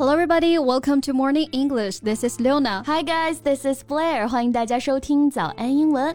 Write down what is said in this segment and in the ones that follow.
Hello, everybody. Welcome to Morning English. This is Leona. Hi, guys. This is Blair. 欢迎大家收听早安英文。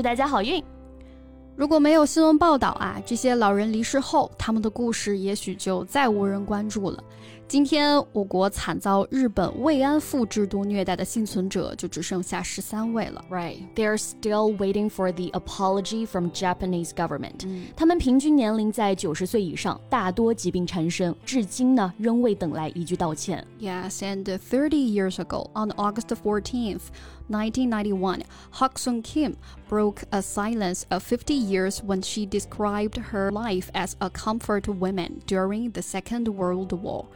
祝大家好运！如果没有新闻报道啊，这些老人离世后，他们的故事也许就再无人关注了。今天，我国惨遭日本慰安妇制度虐待的幸存者就只剩下十三位了。Right, they're still waiting for the apology from Japanese government. 他们平均年龄在九十岁以上，大多疾病缠身，至今呢仍未等来一句道歉。Yes, and thirty years ago, on August 14th, 1991, Hak Sung Kim broke a silence of 50 years when she described her life as a comfort woman during the Second World War.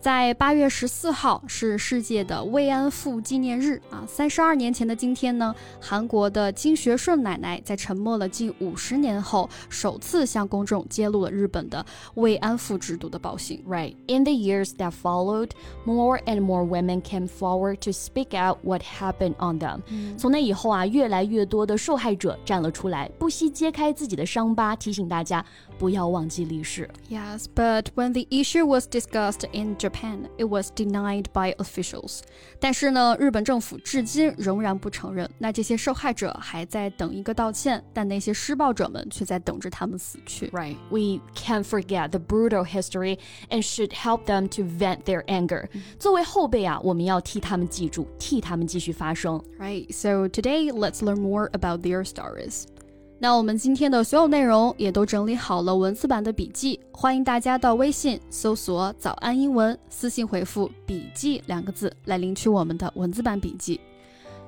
在八月十四号是世界的慰安妇纪念日啊！三十二年前的今天呢，韩国的金学顺奶奶在沉默了近五十年后，首次向公众揭露了日本的慰安妇制度的暴行。Right. In the years that followed, more and more women came forward to speak out what happened on them. 从那以后啊，越来越多的受害者站了出来，不惜揭开自己的伤疤，提醒大家 不要忘记历史。Yes, but when the issue was discussed in Japan. Japan, it was denied by officials. 但是呢，日本政府至今仍然不承认。那这些受害者还在等一个道歉，但那些施暴者们却在等着他们死去。Right, we can't forget the brutal history and should help them to vent their anger. 作为后辈啊，我们要替他们记住，替他们继续发声。Right, so today let's learn more about their stories. 那我们今天的所有内容也都整理好了文字版的笔记，欢迎大家到微信搜索“早安英文”，私信回复“笔记”两个字来领取我们的文字版笔记。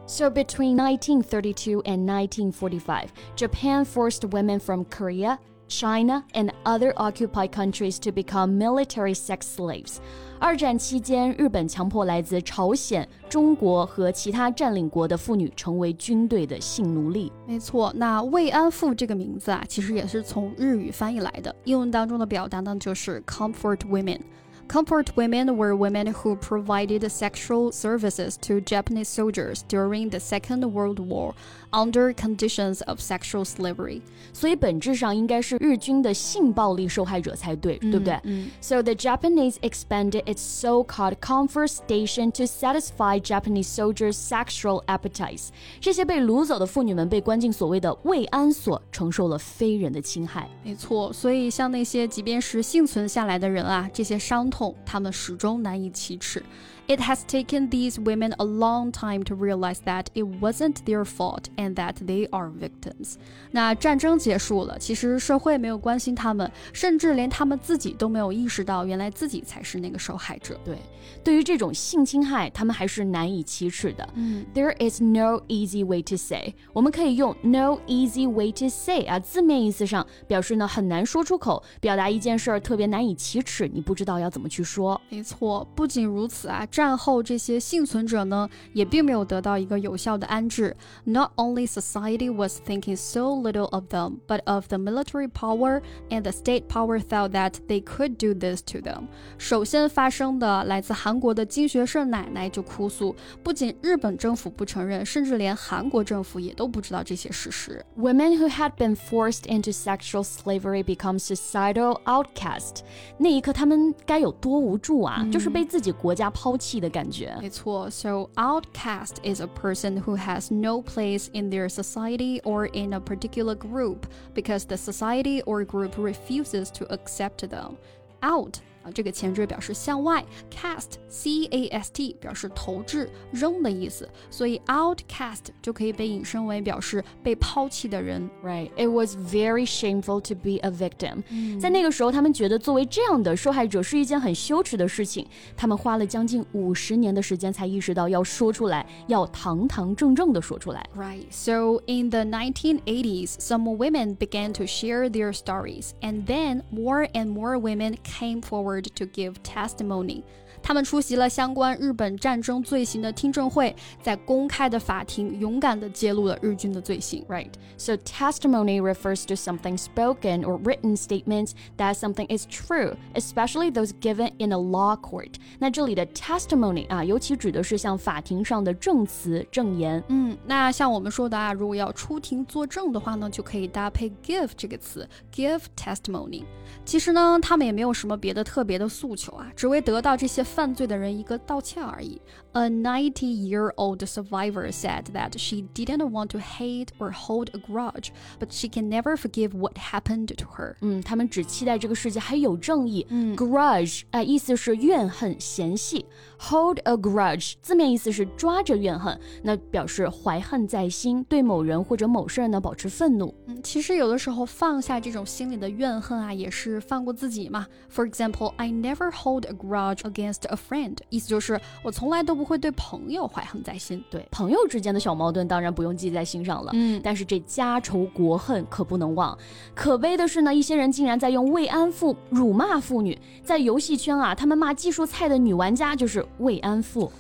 So between 1932 and 1945, Japan forced women from Korea, China, and other occupied countries to become military sex slaves. 二战期间，日本强迫来自朝鲜、中国和其他占领国的妇女成为军队的性奴隶。没错，那慰安妇这个名字啊，其实也是从日语翻译来的。英文当中的表达呢，就是 comfort women。 Comfort women were women who provided sexual services to Japanese soldiers during the Second World War under conditions of sexual slavery. 所以本质上应该是日军的性暴力受害者才对，对不对？So the Japanese expanded its so-called comfort station to satisfy Japanese soldiers' sexual appetites. 这些被掳走的妇女们被关进所谓的慰安所，承受了非人的侵害。没错，所以像那些即便是幸存下来的人啊，这些伤 痛。他们始终难以启齿。It has taken these women a long time to realize that it wasn't their fault and that they are victims. 那战争结束了，其实社会没有关心他们，甚至连他们自己都没有意识到，原来自己才是那个受害者。对，对于这种性侵害，他们还是难以启齿的。嗯，There is no easy way to say。我们可以用 no easy way to say 啊，字面意思上表示呢很难说出口，表达一件事儿特别难以启齿，你不知道要怎么去说。没错，不仅如此啊。战后这些幸存者呢，也并没有得到一个有效的安置。Not only society was thinking so little of them, but of the military power and the state power thought that they could do this to them。首先发生的，来自韩国的金学顺奶奶就哭诉，不仅日本政府不承认，甚至连韩国政府也都不知道这些事实。Women who had been forced into sexual slavery become societal outcast。那一刻，他们该有多无助啊！就是被自己国家抛。弃 的感觉。没错，So outcast is a person who has no place in their society or in a particular group because the society or group refuses to accept them. Out 啊，这个前缀表示向外，cast c a s t 表示投掷、扔的意思，所以 outcast 就可以被引申为表示被抛弃的人。Right, it was very shameful to be a victim、嗯。在那个时候，他们觉得作为这样的受害者是一件很羞耻的事情。他们花了将近五十年的时间才意识到要说出来，要堂堂正正的说出来。Right, so in the 1980s, some women began to share their stories, and then more and more women came forward to give testimony. 他们出席了相关日本战争罪行的听证会，在公开的法庭勇敢地揭露了日军的罪行。Right. So testimony refers to something spoken or written statements that something is true, especially those given in a law court. 那这里的 testimony 啊，尤其指的是像法庭上的证词、证言。嗯，那像我们说的啊，如果要出庭作证的话呢，就可以搭配 give 这个词，give testimony。其实呢，他们也没有什么别的特别的诉求啊，只为得到这些 犯罪的人一个道歉而已。A 90-year-old survivor said that she didn't want to hate or hold a grudge, but she can never forgive what happened to her. 嗯，他们只期待这个世界还有正义。嗯，grudge 啊、呃，意思是怨恨、嫌隙。Hold a grudge 字面意思是抓着怨恨，那表示怀恨在心，对某人或者某事呢保持愤怒。嗯，其实有的时候放下这种心里的怨恨啊，也是放过自己嘛。For example, I never hold a grudge against a friend，意思就是我从来都不会对朋友怀恨在心。对，朋友之间的小矛盾当然不用记在心上了。嗯，但是这家仇国恨可不能忘。可悲的是呢，一些人竟然在用慰安妇辱骂妇女。在游戏圈啊，他们骂技术菜的女玩家就是慰安妇。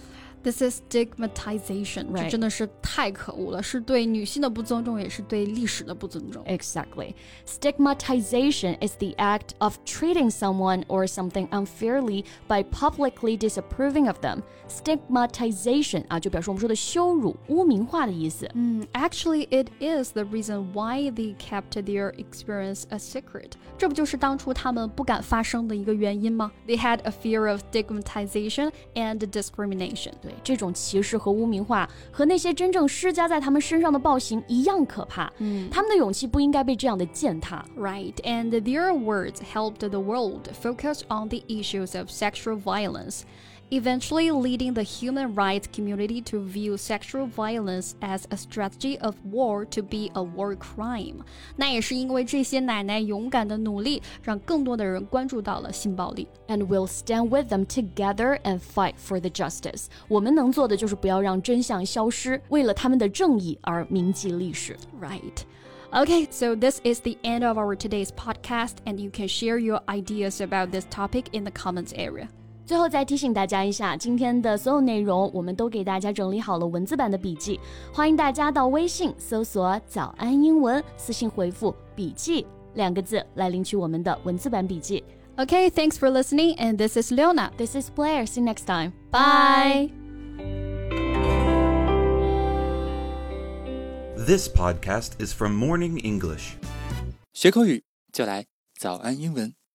This is stigmatization，、right. 这真的是太可恶了，是对女性的不尊重，也是对历史的不尊重。Exactly. Stigmatization is the act of treating someone or something unfairly by publicly disapproving of them. Stigmatization 啊，就表示我们说的羞辱、污名化的意思。嗯，Actually, it is the reason why they kept their experience a secret. 这不就是当初他们不敢发声的一个原因吗？They had a fear of stigmatization and discrimination. 对。 这种歧视和污名化和那些真正施加在他们身上的暴行一样可怕。嗯，他们的勇气不应该被这样的践踏。Right, and their words helped the world focus on the issues of sexual violence eventually leading the human rights community to view sexual violence as a strategy of war to be a war crime。那也是因为这些奶奶勇敢的努力，让更多的人关注到了性暴力。And we'll stand with them together and fight for the justice。我们能做的就是不要让真相消失，为了他们的正义而铭记历史。Right. Okay, so this is the end of our today's podcast, and you can share your ideas about this topic in the comments area. 最后再提醒大家一下，今天的所有内容我们都给大家整理好了文字版的笔记，欢迎大家到微信搜索“早安英文”，私信回复“笔记”两个字来领取我们的文字版笔记。Okay, thanks for listening, and this is Luna. This is Blair. See you next time. Bye. This podcast is from Morning English. 学口语就来早安英文。